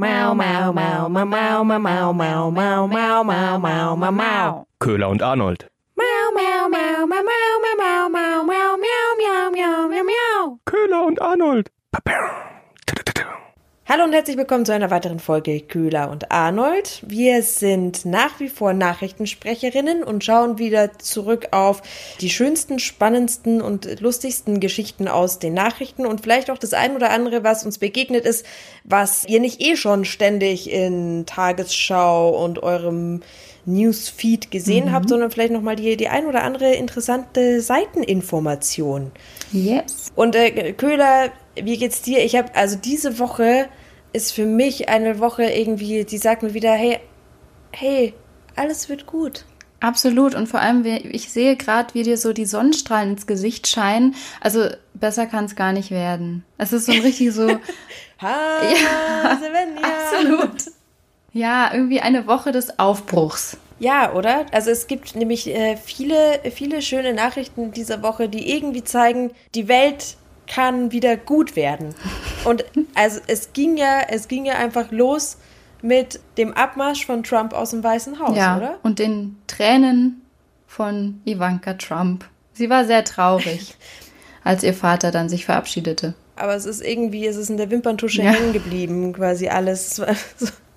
Mau, mau, mau, mau, mau, mau, mau, mau, mau, mau, mau, mau, mau, mau. Köhler und Arnold. Mau, mau, mau, mau, mau, mau, mau, mau, mau, miau, miau, miau, miau, miau. Köhler und Arnold. Hallo und herzlich willkommen zu einer weiteren Folge Köhler und Arnold. Wir sind nach wie vor Nachrichtensprecherinnen und schauen wieder zurück auf die schönsten, spannendsten und lustigsten Geschichten aus den Nachrichten und vielleicht auch das ein oder andere, was uns begegnet ist, was ihr nicht eh schon ständig in Tagesschau und eurem Newsfeed gesehen Mhm. habt, sondern vielleicht nochmal die, die ein oder andere interessante Seiteninformation. Yes. Und äh, Köhler, wie geht's dir? Ich habe also diese Woche ist für mich eine Woche irgendwie, die sagt mir wieder, hey, hey, alles wird gut. Absolut. Und vor allem, ich sehe gerade, wie dir so die Sonnenstrahlen ins Gesicht scheinen. Also besser kann es gar nicht werden. Es ist so ein richtig so, Ha, Ja, absolut. Ja, irgendwie eine Woche des Aufbruchs. Ja, oder? Also es gibt nämlich äh, viele, viele schöne Nachrichten dieser Woche, die irgendwie zeigen, die Welt kann wieder gut werden. Und also es ging ja, es ging ja einfach los mit dem Abmarsch von Trump aus dem Weißen Haus, ja. oder? Und den Tränen von Ivanka Trump. Sie war sehr traurig, als ihr Vater dann sich verabschiedete. Aber es ist irgendwie, es ist in der Wimperntusche Ja. hängen geblieben, quasi alles.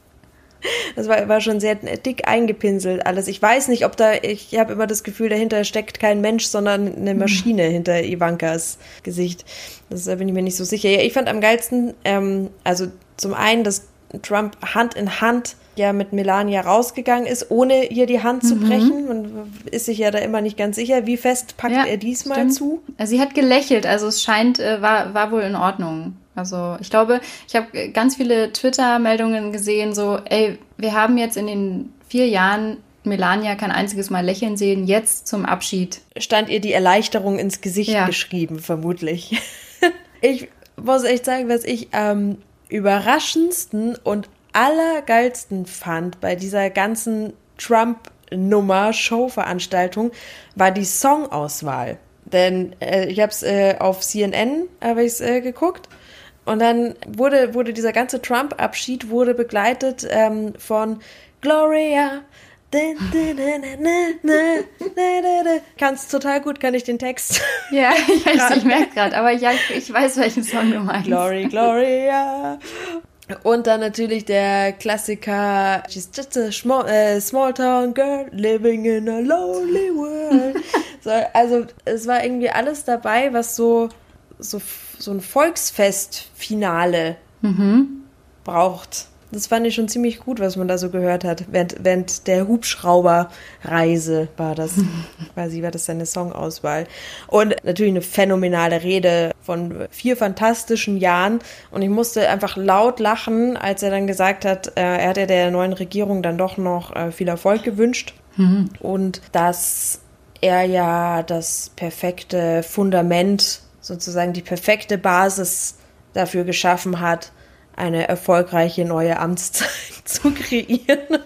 Das war, war schon sehr dick eingepinselt alles. Ich weiß nicht, ob da, ich habe immer das Gefühl, dahinter steckt kein Mensch, sondern eine Maschine hinter Ivankas Gesicht. Das da bin ich mir nicht so sicher. Ja, ich fand am geilsten, ähm, also zum einen, dass Trump Hand in Hand ja mit Melania rausgegangen ist, ohne ihr die Hand Mhm. zu brechen. Man ist sich ja da immer nicht ganz sicher, wie fest packt er diesmal stimmt. zu. Also sie hat gelächelt, also es scheint, äh, war, war wohl in Ordnung. Also ich glaube, ich habe ganz viele Twitter-Meldungen gesehen, so, ey, wir haben jetzt in den vier Jahren Melania kein einziges Mal lächeln sehen, jetzt zum Abschied. stand ihr die Erleichterung ins Gesicht Ja. geschrieben, vermutlich. ich muss echt sagen, was ich am überraschendsten und allergeilsten fand bei dieser ganzen Trump-Nummer, Show-Veranstaltung, war die Songauswahl. Denn äh, ich habe es äh, auf CNN habe ich's, äh, geguckt und dann wurde, wurde dieser ganze Trump-Abschied wurde begleitet ähm, von Gloria. Kannst total gut, kann ich den Text. Ja, ich ich merke gerade, aber ja, ich, ich weiß, welchen Song du meinst. Glory, Gloria. Und dann natürlich der Klassiker She's just a small, äh, small town girl living in a lonely world. so, also es war irgendwie alles dabei, was so, so, so ein Volksfest-Finale braucht. Das fand ich schon ziemlich gut, was man da so gehört hat. Während, während der Hubschrauberreise war das quasi, war das seine Songauswahl. Und natürlich eine phänomenale Rede von vier fantastischen Jahren. Und ich musste einfach laut lachen, als er dann gesagt hat, äh, er hat ja der neuen Regierung dann doch noch äh, viel Erfolg gewünscht. Und dass er ja das perfekte Fundament, sozusagen die perfekte Basis dafür geschaffen hat, eine erfolgreiche neue Amtszeit zu kreieren.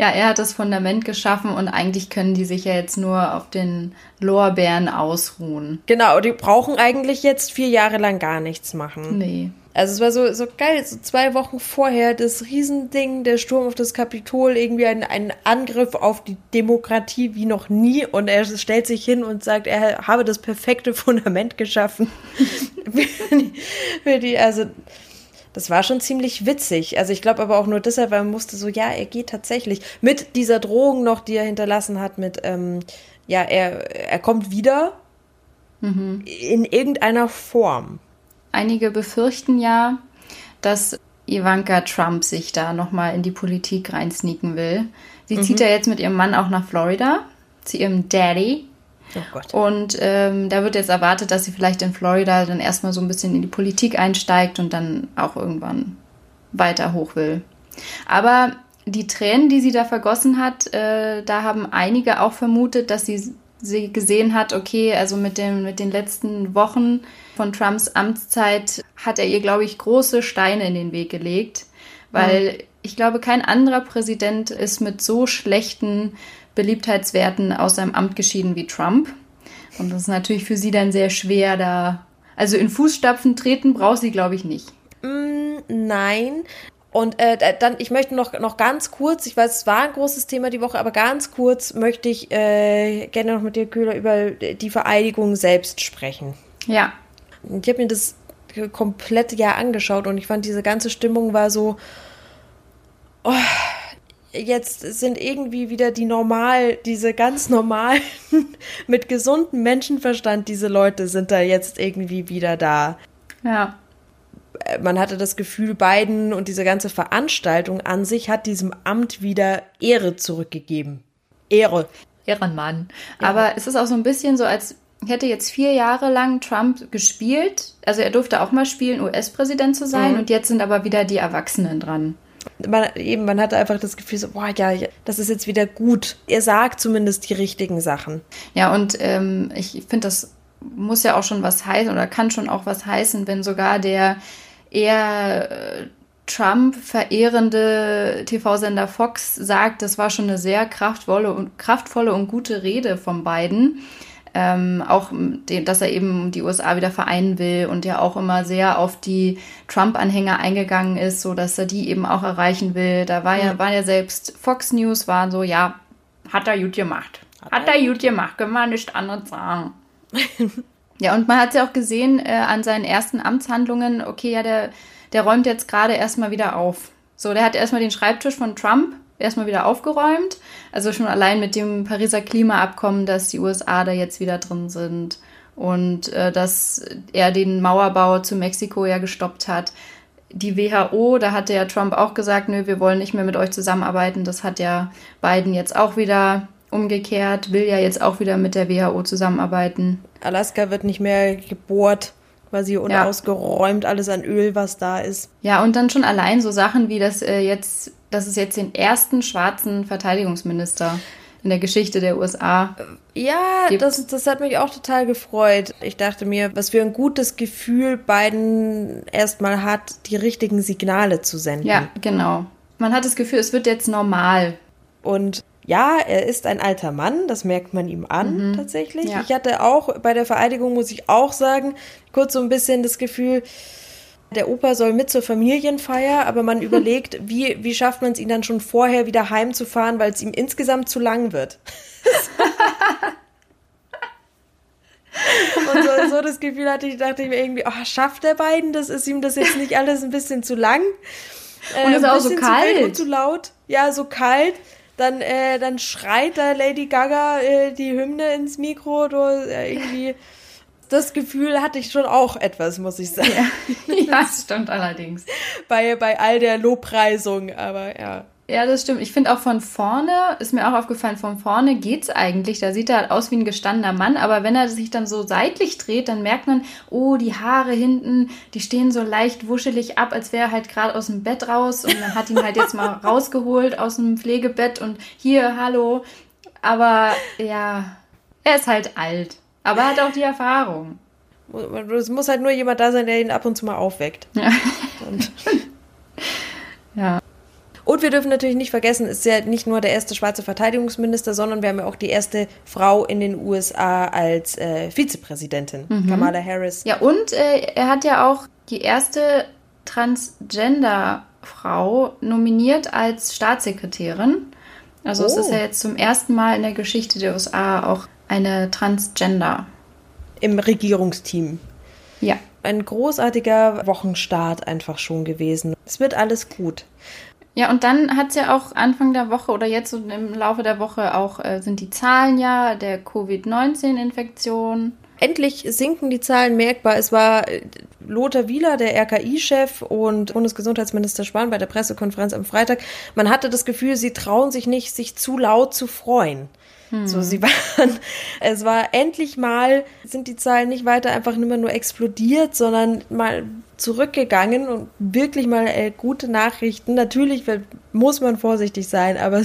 Ja, er hat das Fundament geschaffen und eigentlich können die sich ja jetzt nur auf den Lorbeeren ausruhen. genau, die brauchen eigentlich jetzt vier Jahre lang gar nichts machen. Nee. Also es war so, so geil, so zwei Wochen vorher das Riesending, der Sturm auf das Kapitol, irgendwie ein, ein Angriff auf die Demokratie wie noch nie und er stellt sich hin und sagt, er habe das perfekte Fundament geschaffen. für, die, für die, also das war schon ziemlich witzig. Also ich glaube aber auch nur deshalb, weil man musste so, ja, er geht tatsächlich mit dieser Drohung noch, die er hinterlassen hat, mit, ähm, ja, er, er kommt wieder in irgendeiner Form. Einige befürchten ja, dass Ivanka Trump sich da nochmal in die Politik reinsneaken will. Sie zieht ja jetzt mit ihrem Mann auch nach Florida, zu ihrem Daddy. Oh Gott. Und ähm, da wird jetzt erwartet, dass sie vielleicht in Florida dann erstmal so ein bisschen in die Politik einsteigt und dann auch irgendwann weiter hoch will. Aber die Tränen, die sie da vergossen hat, äh, da haben einige auch vermutet, dass sie, sie gesehen hat, okay, also mit, dem, mit den letzten Wochen von Trumps Amtszeit hat er ihr, glaube ich, große Steine in den Weg gelegt, weil ich glaube, kein anderer Präsident ist mit so schlechten Beliebtheitswerten aus seinem Amt geschieden wie Trump. Und das ist natürlich für sie dann sehr schwer, da. Also in Fußstapfen treten braucht sie, glaube ich, nicht. Mm, nein. Und äh, dann, ich möchte noch, noch ganz kurz, ich weiß, es war ein großes Thema die Woche, aber ganz kurz möchte ich äh, gerne noch mit dir, Köhler, über die Vereidigung selbst sprechen. Ja. Ich habe mir das komplett ja angeschaut und ich fand, diese ganze Stimmung war so, oh, jetzt sind irgendwie wieder die normal, diese ganz normalen, mit gesundem Menschenverstand, diese Leute sind da jetzt irgendwie wieder da. Ja man hatte das Gefühl, Biden und diese ganze Veranstaltung an sich hat diesem Amt wieder Ehre zurückgegeben. Ehre. Ehrenmann. Ja. Aber es ist auch so ein bisschen so, als hätte jetzt vier Jahre lang Trump gespielt. Also er durfte auch mal spielen, US-Präsident zu sein. Mhm. Und jetzt sind aber wieder die Erwachsenen dran. Man, eben, man hatte einfach das Gefühl, so, boah, ja, das ist jetzt wieder gut. Er sagt zumindest die richtigen Sachen. Ja, und ähm, ich finde, das muss ja auch schon was heißen oder kann schon auch was heißen, wenn sogar der eher äh, Trump verehrende TV-Sender Fox sagt, das war schon eine sehr kraftvolle und, kraftvolle und gute Rede von Biden. Ähm, auch, dass er eben die USA wieder vereinen will und ja auch immer sehr auf die Trump-Anhänger eingegangen ist, so dass er die eben auch erreichen will. Da war ja, war ja selbst Fox News, waren so, ja, hat er gut gemacht. Hat, hat er gut gemacht, können wir nicht anderes sagen. Ja, und man hat es ja auch gesehen äh, an seinen ersten Amtshandlungen, okay, ja, der, der räumt jetzt gerade erstmal wieder auf. So, der hat erstmal den Schreibtisch von Trump erstmal wieder aufgeräumt. Also schon allein mit dem Pariser Klimaabkommen, dass die USA da jetzt wieder drin sind und äh, dass er den Mauerbau zu Mexiko ja gestoppt hat. Die WHO, da hatte ja Trump auch gesagt, nö, wir wollen nicht mehr mit euch zusammenarbeiten. Das hat ja Biden jetzt auch wieder umgekehrt, will ja jetzt auch wieder mit der WHO zusammenarbeiten. Alaska wird nicht mehr gebohrt, quasi und ja. alles an Öl, was da ist. Ja, und dann schon allein so Sachen wie, dass, äh, jetzt, dass es jetzt den ersten schwarzen Verteidigungsminister in der Geschichte der USA. Ja, das, das hat mich auch total gefreut. Ich dachte mir, was für ein gutes Gefühl Biden erstmal hat, die richtigen Signale zu senden. Ja, genau. Man hat das Gefühl, es wird jetzt normal. Und ja, er ist ein alter Mann, das merkt man ihm an mhm. tatsächlich. Ja. Ich hatte auch bei der Vereidigung, muss ich auch sagen, kurz so ein bisschen das Gefühl, der Opa soll mit zur Familienfeier, aber man überlegt, wie, wie schafft man es ihn dann schon vorher wieder heimzufahren, weil es ihm insgesamt zu lang wird. Und so, so, das Gefühl hatte ich, dachte ich mir irgendwie, oh, schafft der beiden das? Ist ihm das jetzt nicht alles ein bisschen zu lang? Äh, und es ist auch so kalt. Zu, und zu laut. Ja, so kalt dann, äh, dann schreit da Lady Gaga äh, die Hymne ins Mikro. Du, äh, irgendwie das Gefühl hatte ich schon auch etwas, muss ich sagen. Ja, ja stimmt allerdings. Bei, bei all der Lobpreisung, aber ja. Ja, das stimmt. Ich finde auch von vorne, ist mir auch aufgefallen, von vorne geht's eigentlich. Da sieht er halt aus wie ein gestandener Mann, aber wenn er sich dann so seitlich dreht, dann merkt man, oh, die Haare hinten, die stehen so leicht wuschelig ab, als wäre er halt gerade aus dem Bett raus und man hat ihn halt jetzt mal rausgeholt aus dem Pflegebett und hier, hallo. Aber ja, er ist halt alt. Aber er hat auch die Erfahrung. Es muss halt nur jemand da sein, der ihn ab und zu mal aufweckt. Ja. ja. Und wir dürfen natürlich nicht vergessen, es ist ja nicht nur der erste schwarze Verteidigungsminister, sondern wir haben ja auch die erste Frau in den USA als äh, Vizepräsidentin, mhm. Kamala Harris. Ja, und äh, er hat ja auch die erste Transgender-Frau nominiert als Staatssekretärin. Also oh. es ist ja jetzt zum ersten Mal in der Geschichte der USA auch eine Transgender. Im Regierungsteam. Ja. Ein großartiger Wochenstart einfach schon gewesen. Es wird alles gut. Ja, und dann hat es ja auch Anfang der Woche oder jetzt so im Laufe der Woche auch äh, sind die Zahlen ja der Covid-19-Infektion. Endlich sinken die Zahlen merkbar. Es war äh, Lothar Wieler, der RKI-Chef und Bundesgesundheitsminister Spahn bei der Pressekonferenz am Freitag. Man hatte das Gefühl, sie trauen sich nicht, sich zu laut zu freuen. Hm. So, sie waren, es war endlich mal, sind die Zahlen nicht weiter einfach nur explodiert, sondern mal zurückgegangen und wirklich mal äh, gute Nachrichten. Natürlich muss man vorsichtig sein, aber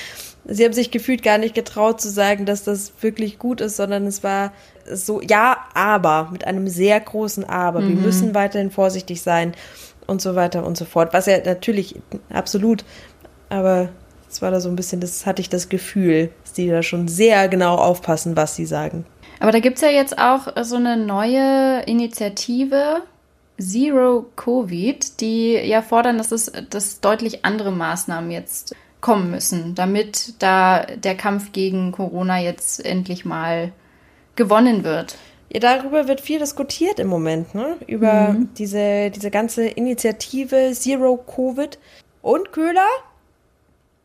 sie haben sich gefühlt gar nicht getraut zu sagen, dass das wirklich gut ist, sondern es war so, ja, aber, mit einem sehr großen Aber. Mhm. Wir müssen weiterhin vorsichtig sein und so weiter und so fort. Was ja natürlich absolut, aber es war da so ein bisschen, das hatte ich das Gefühl, dass die da schon sehr genau aufpassen, was sie sagen. Aber da gibt es ja jetzt auch so eine neue Initiative Zero Covid, die ja fordern, dass es dass deutlich andere Maßnahmen jetzt kommen müssen, damit da der Kampf gegen Corona jetzt endlich mal gewonnen wird. Ja, darüber wird viel diskutiert im Moment, ne? Über mhm. diese, diese ganze Initiative Zero Covid. Und Köhler?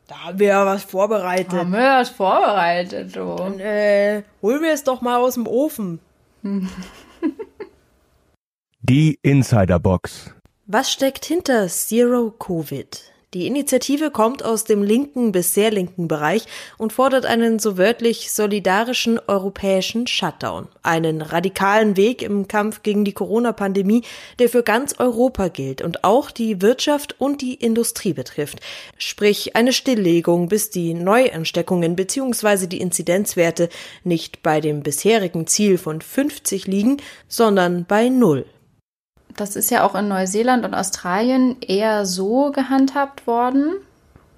Da haben wir ja was vorbereitet. Haben wir ja was vorbereitet, du. Dann, äh, holen wir es doch mal aus dem Ofen. Die Insiderbox. Was steckt hinter Zero Covid? Die Initiative kommt aus dem linken bis sehr linken Bereich und fordert einen so wörtlich solidarischen europäischen Shutdown, einen radikalen Weg im Kampf gegen die Corona-Pandemie, der für ganz Europa gilt und auch die Wirtschaft und die Industrie betrifft, sprich eine Stilllegung, bis die Neuansteckungen bzw. die Inzidenzwerte nicht bei dem bisherigen Ziel von 50 liegen, sondern bei null. Das ist ja auch in Neuseeland und Australien eher so gehandhabt worden.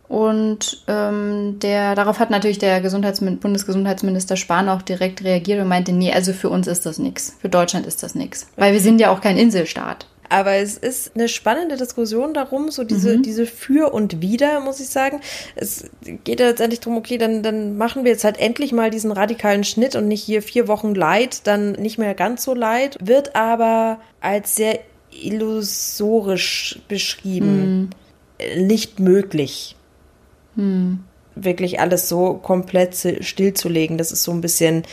Und ähm, der, darauf hat natürlich der Gesundheitsmin Bundesgesundheitsminister Spahn auch direkt reagiert und meinte, nee, also für uns ist das nichts. Für Deutschland ist das nichts. Weil wir sind ja auch kein Inselstaat. Aber es ist eine spannende Diskussion darum, so diese, mhm. diese Für und Wider, muss ich sagen. Es geht ja letztendlich darum, okay, dann, dann machen wir jetzt halt endlich mal diesen radikalen Schnitt und nicht hier vier Wochen Leid, dann nicht mehr ganz so Leid, wird aber als sehr illusorisch beschrieben. Mhm. Nicht möglich. Mhm. Wirklich alles so komplett stillzulegen. Das ist so ein bisschen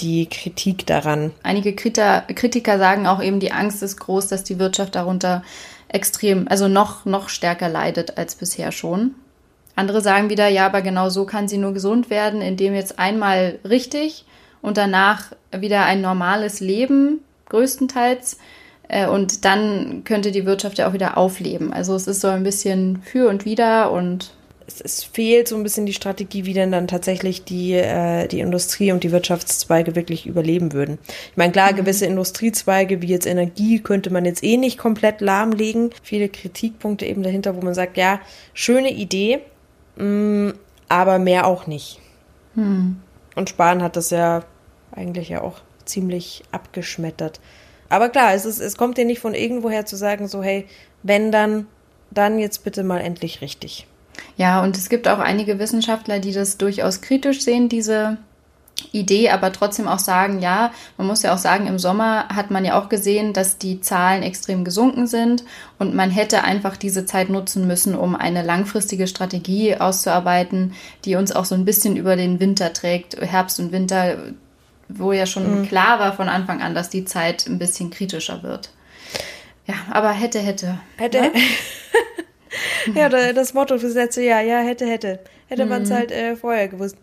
die Kritik daran. Einige Kritiker, Kritiker sagen auch eben, die Angst ist groß, dass die Wirtschaft darunter extrem, also noch, noch stärker leidet als bisher schon. Andere sagen wieder, ja, aber genau so kann sie nur gesund werden, indem jetzt einmal richtig und danach wieder ein normales Leben, größtenteils. Äh, und dann könnte die Wirtschaft ja auch wieder aufleben. Also es ist so ein bisschen für und wider und es, es, fehlt so ein bisschen die Strategie, wie denn dann tatsächlich die, äh, die Industrie und die Wirtschaftszweige wirklich überleben würden. Ich meine, klar, mhm. gewisse Industriezweige wie jetzt Energie könnte man jetzt eh nicht komplett lahmlegen. Viele Kritikpunkte eben dahinter, wo man sagt, ja, schöne Idee, mh, mm, aber mehr auch nicht. Mhm. Und Spahn hat das ja eigentlich ja auch ziemlich abgeschmettert. Aber klar, es, ist, es kommt dir nicht von irgendwoher zu sagen, so, hey, wenn dann, dann jetzt bitte mal endlich richtig. Ja, und es gibt auch einige Wissenschaftler, die das durchaus kritisch sehen, diese Idee, aber trotzdem auch sagen, ja, man muss ja auch sagen, im Sommer hat man ja auch gesehen, dass die Zahlen extrem gesunken sind und man hätte einfach diese Zeit nutzen müssen, um eine langfristige Strategie auszuarbeiten, die uns auch so ein bisschen über den Winter trägt, Herbst und Winter, wo ja schon mhm. klar war von Anfang an, dass die Zeit ein bisschen kritischer wird. Ja, aber hätte, hätte. Hätte. Ne? ja, das Motto fürs letzte Jahr, ja, hätte, hätte. Hätte mhm. man es halt äh, vorher gewusst.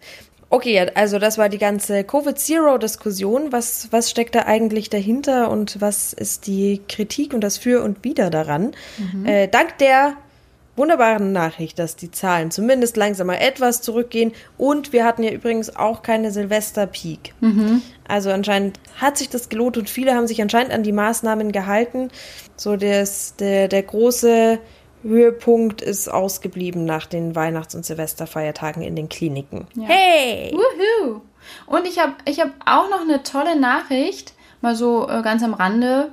Okay, also das war die ganze Covid-Zero-Diskussion. Was, was steckt da eigentlich dahinter und was ist die Kritik und das Für und Wider daran? Mhm. Äh, dank der wunderbaren Nachricht, dass die Zahlen zumindest langsam mal etwas zurückgehen. Und wir hatten ja übrigens auch keine Silvester-Peak. Mhm. Also anscheinend hat sich das gelohnt und viele haben sich anscheinend an die Maßnahmen gehalten. So des, der, der große Höhepunkt ist ausgeblieben nach den Weihnachts- und Silvesterfeiertagen in den Kliniken. Ja. Hey! Woohoo! Und ich habe ich hab auch noch eine tolle Nachricht, mal so äh, ganz am Rande,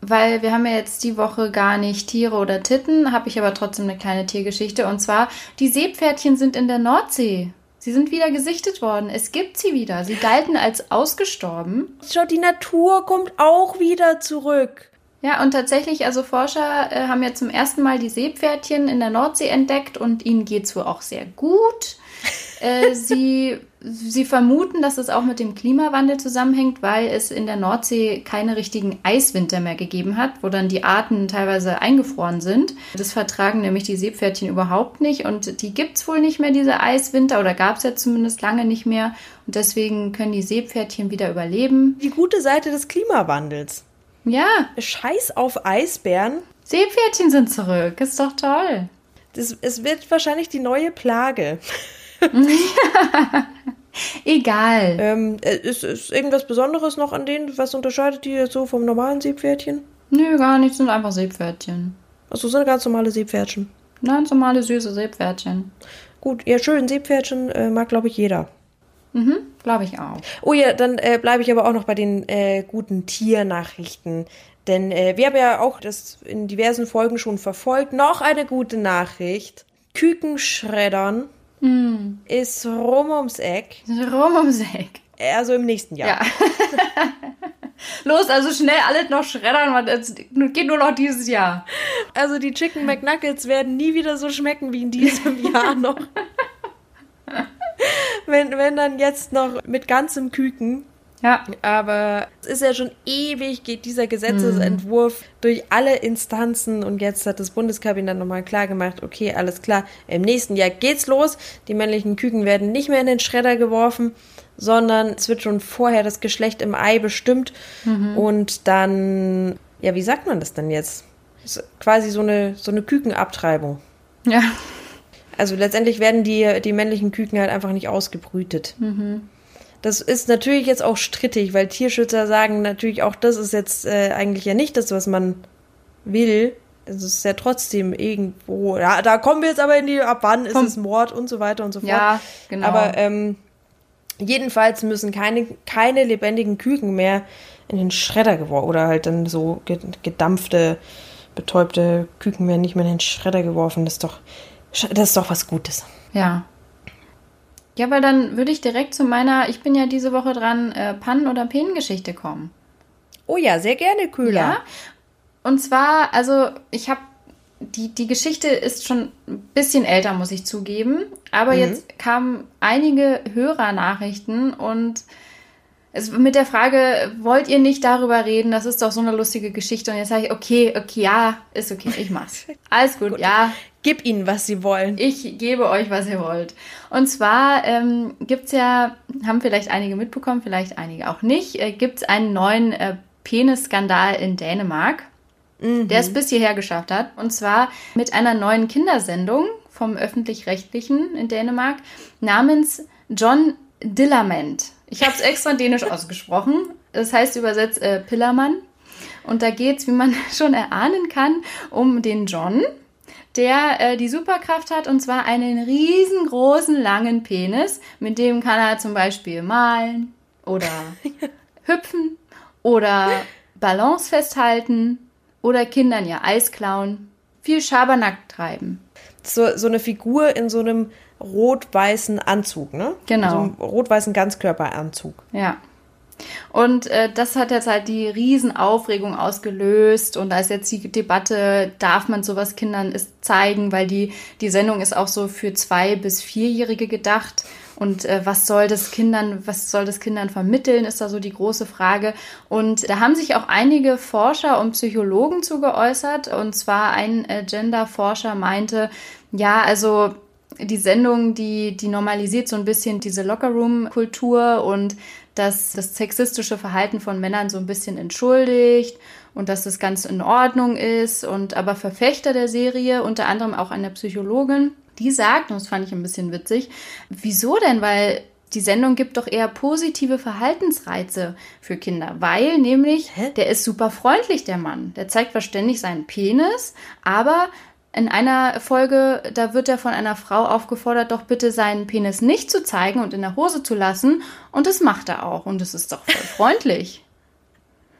weil wir haben ja jetzt die Woche gar nicht Tiere oder Titten, habe ich aber trotzdem eine kleine Tiergeschichte. Und zwar, die Seepferdchen sind in der Nordsee. Sie sind wieder gesichtet worden. Es gibt sie wieder. Sie galten als ausgestorben. Schau, die Natur kommt auch wieder zurück. Ja, und tatsächlich, also Forscher äh, haben ja zum ersten Mal die Seepferdchen in der Nordsee entdeckt und ihnen geht es wohl auch sehr gut. äh, sie, sie vermuten, dass es auch mit dem Klimawandel zusammenhängt, weil es in der Nordsee keine richtigen Eiswinter mehr gegeben hat, wo dann die Arten teilweise eingefroren sind. Das vertragen nämlich die Seepferdchen überhaupt nicht und die gibt es wohl nicht mehr, diese Eiswinter, oder gab es ja zumindest lange nicht mehr. Und deswegen können die Seepferdchen wieder überleben. Die gute Seite des Klimawandels. Ja. Scheiß auf Eisbären. Seepferdchen sind zurück. Ist doch toll. Das, es wird wahrscheinlich die neue Plage. Egal. Ähm, äh, ist, ist irgendwas Besonderes noch an denen? Was unterscheidet die jetzt so vom normalen Seepferdchen? Nö, gar nichts. Sind einfach Seepferdchen. Achso, sind ganz normale Seepferdchen. Ganz normale, süße Seepferdchen. Gut, ja, schön. Seepferdchen äh, mag, glaube ich, jeder. Mhm, glaube ich auch. Oh ja, dann äh, bleibe ich aber auch noch bei den äh, guten Tiernachrichten. Denn äh, wir haben ja auch das in diversen Folgen schon verfolgt. Noch eine gute Nachricht. Kükenschreddern mm. ist rum ums Eck. Rum ums Eck. Also im nächsten Jahr. Ja. Los, also schnell alles noch schreddern, weil es geht nur noch dieses Jahr. Also die Chicken McNuggets werden nie wieder so schmecken wie in diesem Jahr noch. Wenn, wenn dann jetzt noch mit ganzem Küken. Ja. Aber es ist ja schon ewig, geht dieser Gesetzesentwurf mhm. durch alle Instanzen und jetzt hat das Bundeskabinett nochmal klar gemacht, okay, alles klar, im nächsten Jahr geht's los. Die männlichen Küken werden nicht mehr in den Schredder geworfen sondern es wird schon vorher das Geschlecht im Ei bestimmt mhm. und dann, ja, wie sagt man das denn jetzt? Quasi so eine, so eine Kükenabtreibung. Ja. Also letztendlich werden die, die männlichen Küken halt einfach nicht ausgebrütet. Mhm. Das ist natürlich jetzt auch strittig, weil Tierschützer sagen natürlich auch, das ist jetzt äh, eigentlich ja nicht das, was man will. Es ist ja trotzdem irgendwo, ja, da kommen wir jetzt aber in die, ab wann ist es Mord und so weiter und so fort. Ja, genau. Aber ähm, Jedenfalls müssen keine, keine lebendigen Küken mehr in den Schredder geworfen oder halt dann so gedampfte, betäubte Küken werden nicht mehr in den Schredder geworfen. Das ist doch, das ist doch was Gutes. Ja. Ja, weil dann würde ich direkt zu meiner, ich bin ja diese Woche dran, äh, Pannen- oder Penengeschichte kommen. Oh ja, sehr gerne, Köhler. Ja. Und zwar, also ich habe die, die Geschichte ist schon ein bisschen älter, muss ich zugeben. Aber mhm. jetzt kamen einige Hörernachrichten und es, mit der Frage, wollt ihr nicht darüber reden? Das ist doch so eine lustige Geschichte. Und jetzt sage ich, okay, okay, ja, ist okay, ich mach's. Alles gut, gut. ja. Gib ihnen, was sie wollen. Ich gebe euch, was ihr wollt. Und zwar ähm, gibt's ja, haben vielleicht einige mitbekommen, vielleicht einige auch nicht, äh, gibt's einen neuen äh, Penisskandal in Dänemark mhm. der es bis hierher geschafft hat. Und zwar mit einer neuen Kindersendung vom öffentlich-rechtlichen in Dänemark namens John Dillament. Ich habe es extra dänisch ausgesprochen. Das heißt übersetzt äh, Pillermann. Und da geht es, wie man schon erahnen kann, um den John, der äh, die Superkraft hat und zwar einen riesengroßen langen Penis. Mit dem kann er zum Beispiel malen oder hüpfen oder Balance festhalten oder Kindern ihr Eis klauen, viel Schabernack treiben. So, so eine Figur in so einem rot-weißen Anzug, ne? Genau. So einem rot-weißen Ganzkörperanzug. Ja. Und äh, das hat jetzt halt die Riesenaufregung ausgelöst. Und da ist jetzt die Debatte, darf man sowas Kindern zeigen, weil die, die Sendung ist auch so für zwei- bis vierjährige gedacht. Und äh, was soll das Kindern, was soll das Kindern vermitteln, ist da so die große Frage. Und da haben sich auch einige Forscher und Psychologen zu geäußert. Und zwar ein äh, Gender-Forscher meinte, ja, also die Sendung, die, die normalisiert so ein bisschen diese Lockerroom-Kultur und dass das sexistische Verhalten von Männern so ein bisschen entschuldigt und dass das ganz in Ordnung ist. Und aber Verfechter der Serie, unter anderem auch eine Psychologin, die sagt, und das fand ich ein bisschen witzig, wieso denn? Weil die Sendung gibt doch eher positive Verhaltensreize für Kinder, weil nämlich Hä? der ist super freundlich, der Mann. Der zeigt verständlich seinen Penis, aber in einer Folge, da wird er von einer Frau aufgefordert, doch bitte seinen Penis nicht zu zeigen und in der Hose zu lassen. Und das macht er auch. Und es ist doch voll freundlich.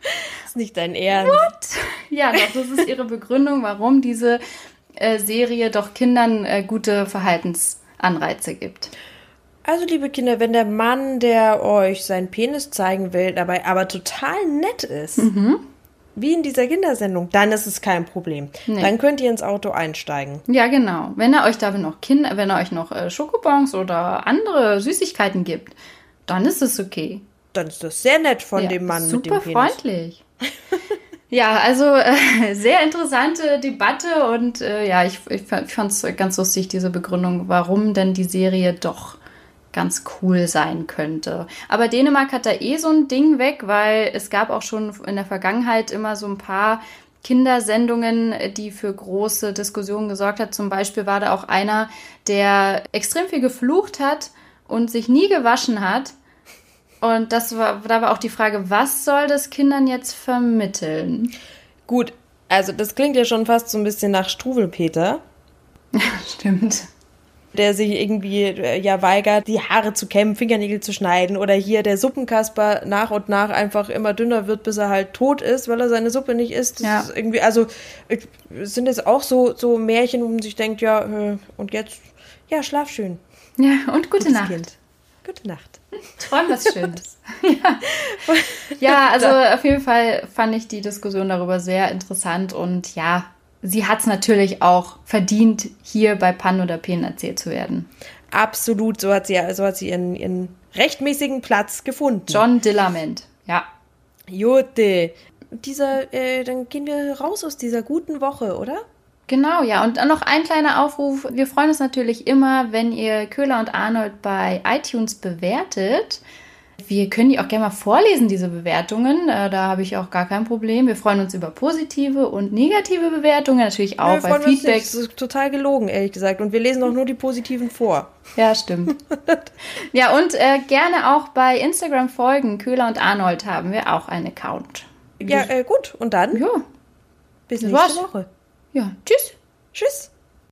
Das ist nicht dein Ernst. What? Ja, doch, das ist ihre Begründung, warum diese äh, Serie doch Kindern äh, gute Verhaltensanreize gibt. Also, liebe Kinder, wenn der Mann, der euch seinen Penis zeigen will, dabei aber total nett ist, mhm. Wie in dieser Kindersendung, dann ist es kein Problem. Nee. Dann könnt ihr ins Auto einsteigen. Ja, genau. Wenn er euch dafür noch Kinder, wenn er euch noch äh, Schokobons oder andere Süßigkeiten gibt, dann ist es okay. Dann ist das sehr nett von ja, dem Mann mit dem Penis. Super freundlich. Ja, also äh, sehr interessante Debatte und äh, ja, ich, ich fand es ganz lustig, diese Begründung, warum denn die Serie doch ganz cool sein könnte. Aber Dänemark hat da eh so ein Ding weg, weil es gab auch schon in der Vergangenheit immer so ein paar Kindersendungen, die für große Diskussionen gesorgt hat. Zum Beispiel war da auch einer, der extrem viel geflucht hat und sich nie gewaschen hat und das war, da war auch die Frage, was soll das Kindern jetzt vermitteln? Gut, also das klingt ja schon fast so ein bisschen nach Struwelpeter. Stimmt. Der sich irgendwie äh, ja weigert, die Haare zu kämmen, Fingernägel zu schneiden oder hier der Suppenkasper nach und nach einfach immer dünner wird, bis er halt tot ist, weil er seine Suppe nicht isst. Das Ja. ist irgendwie, also sind es auch so, so Märchen, wo man sich denkt, ja, äh, und jetzt, ja, schlaf schön. Ja, und gute Gutes Nacht. Kind. Gute Nacht. Träum was Schönes. ja. ja, also auf jeden Fall fand ich die Diskussion darüber sehr interessant und ja, sie hat es natürlich auch verdient, hier bei Pan oder Pen erzählt zu werden. Absolut, so hat sie, so hat sie ihren, ihren rechtmäßigen Platz gefunden. John Dillament, ja. Jute. Dieser, äh, dann gehen wir raus aus dieser guten Woche, oder? Genau, ja. Und dann noch ein kleiner Aufruf. Wir freuen uns natürlich immer, wenn ihr Köhler und Arnold bei iTunes bewertet. Wir können die auch gerne mal vorlesen, diese Bewertungen. Äh, Da habe ich auch gar kein Problem. Wir freuen uns über positive und negative Bewertungen, natürlich auch wir bei freuen uns nicht. Feedback. Das ist total gelogen, ehrlich gesagt. Und wir lesen auch nur die positiven vor. Ja, stimmt. ja, und äh, gerne auch bei Instagram folgen. Köhler und Arnold haben wir auch einen Account. Ja, äh, gut. Und dann Ja, bis nächste. Woche. ja. Tschüss. Tschüss.